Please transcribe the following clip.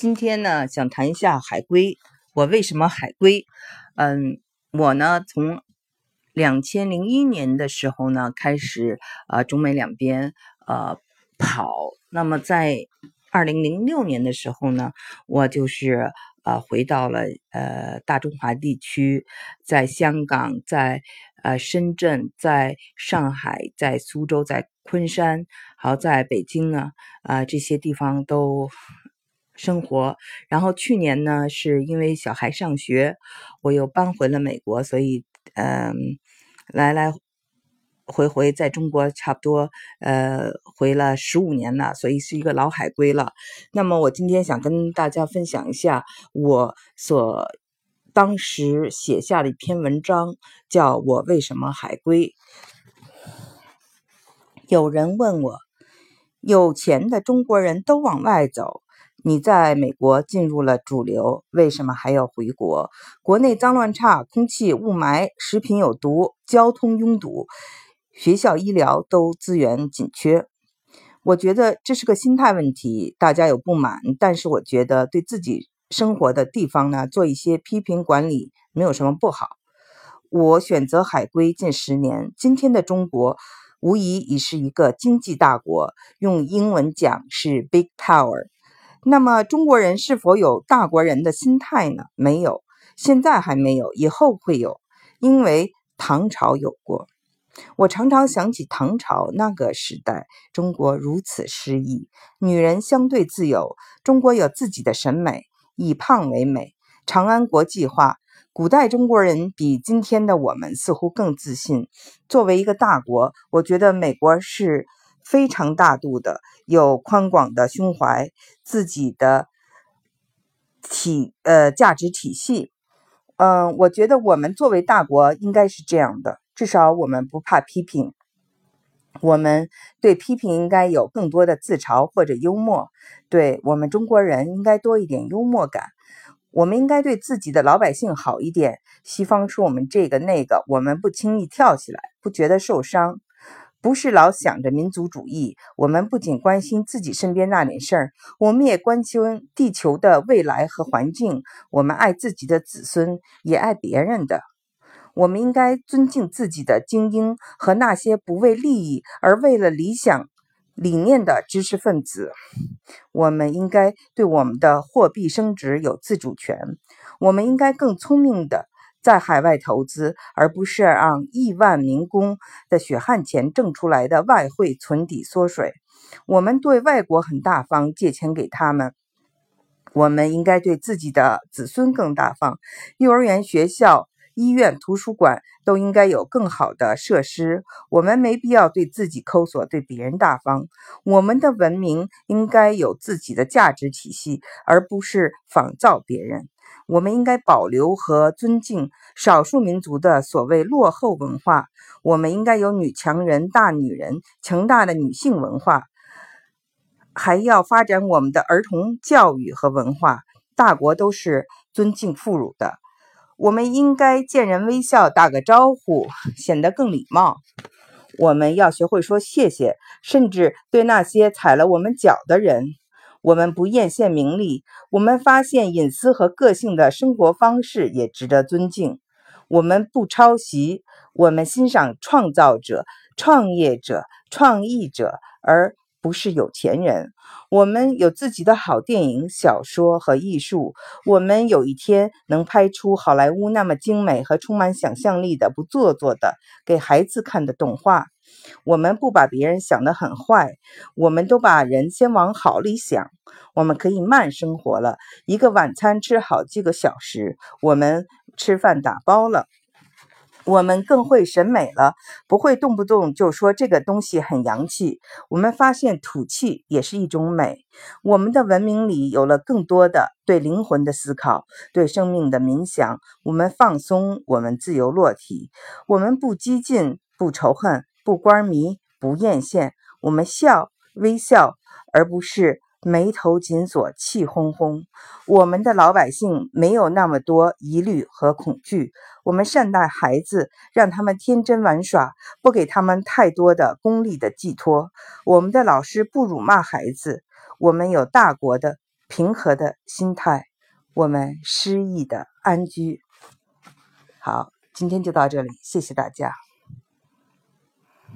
今天呢，想谈一下海归。我为什么海归？嗯，我呢，从两千零一年的时候呢，开始啊，中美两边呃跑。那么在二零零六年的时候呢，我就是呃回到了呃大中华地区，在香港，在呃深圳，在上海，在苏州，在昆山，还有在北京呢，啊这些地方都。生活，然后去年呢，是因为小孩上学，我又搬回了美国，所以嗯，来来回回在中国差不多呃回了十五年了，所以是一个老海归了。那么我今天想跟大家分享一下我所当时写下的一篇文章，叫我为什么海归。有人问我，有钱的中国人都往外走。你在美国进入了主流，为什么还要回国？国内脏乱差，空气雾霾，食品有毒，交通拥堵，学校医疗都资源紧缺。我觉得这是个心态问题，大家有不满，但是我觉得对自己生活的地方呢，做一些批评管理没有什么不好。我选择海归近十年，今天的中国无疑已是一个经济大国，用英文讲是 big power。那么中国人是否有大国人的心态呢？没有，现在还没有，以后会有，因为唐朝有过。我常常想起唐朝那个时代，中国如此诗意，女人相对自由，中国有自己的审美，以胖为美。长安国际化，古代中国人比今天的我们似乎更自信。作为一个大国，我觉得美国是。非常大度的，有宽广的胸怀，自己的体呃价值体系。嗯，我觉得我们作为大国应该是这样的，至少我们不怕批评，我们对批评应该有更多的自嘲或者幽默。对我们中国人应该多一点幽默感，我们应该对自己的老百姓好一点。西方说我们这个那个，我们不轻易跳起来，不觉得受伤。不是老想着民族主义，我们不仅关心自己身边那点事儿，我们也关心地球的未来和环境。我们爱自己的子孙，也爱别人的。我们应该尊敬自己的精英和那些不为利益而为了理想理念的知识分子。我们应该对我们的货币升值有自主权。我们应该更聪明的。在海外投资，而不是让亿万民工的血汗钱挣出来的外汇存底缩水。我们对外国很大方，借钱给他们。我们应该对自己的子孙更大方。幼儿园、学校、医院、图书馆都应该有更好的设施。我们没必要对自己抠索，对别人大方。我们的文明应该有自己的价值体系，而不是仿造别人。我们应该保留和尊敬少数民族的所谓落后文化。我们应该有女强人、大女人、强大的女性文化，还要发展我们的儿童教育和文化。大国都是尊敬妇孺的，我们应该见人微笑，打个招呼，显得更礼貌。我们要学会说谢谢，甚至对那些踩了我们脚的人。我们不艳羡名利，我们发现隐私和个性的生活方式也值得尊敬。我们不抄袭，我们欣赏创造者、创业者、创意者，而不是有钱人。我们有自己的好电影、小说和艺术。我们有一天能拍出好莱坞那么精美和充满想象力的、不做作的给孩子看的动画。我们不把别人想得很坏，我们都把人先往好里想。我们可以慢生活了，一个晚餐吃好几个小时。我们吃饭打包了，我们更会审美了，不会动不动就说这个东西很洋气。我们发现土气也是一种美。我们的文明里有了更多的对灵魂的思考，对生命的冥想。我们放松，我们自由落体，我们不激进，不仇恨。不官迷，不艳羡，我们笑微笑，而不是眉头紧锁、气哄哄。我们的老百姓没有那么多疑虑和恐惧。我们善待孩子，让他们天真玩耍，不给他们太多的功利的寄托。我们的老师不辱骂孩子。我们有大国的平和的心态，我们诗意的安居。好，今天就到这里，谢谢大家。